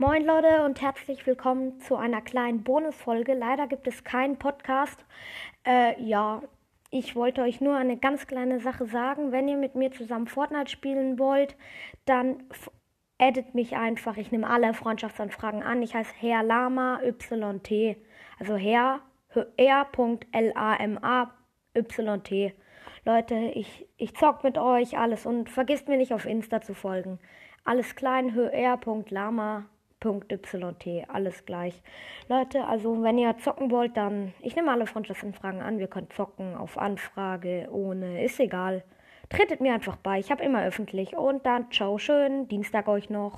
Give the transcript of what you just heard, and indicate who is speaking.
Speaker 1: Moin Leute und herzlich willkommen zu einer kleinen Bonusfolge. Leider gibt es keinen Podcast. Äh, ja, ich wollte euch nur eine ganz kleine Sache sagen. Wenn ihr mit mir zusammen Fortnite spielen wollt, dann addet mich einfach. Ich nehme alle Freundschaftsanfragen an. Ich heiße Herr Lama YT. Also Herr R.L.A.M.A.Y.T. Leute, ich, ich zock mit euch alles und vergisst mir nicht auf Insta zu folgen. Alles klein, R.Lama Yt, alles gleich. Leute, also wenn ihr zocken wollt, dann, ich nehme alle Freundschaftsanfragen an, wir können zocken auf Anfrage, ohne, ist egal. Tretet mir einfach bei, ich habe immer öffentlich und dann ciao, schönen Dienstag euch noch.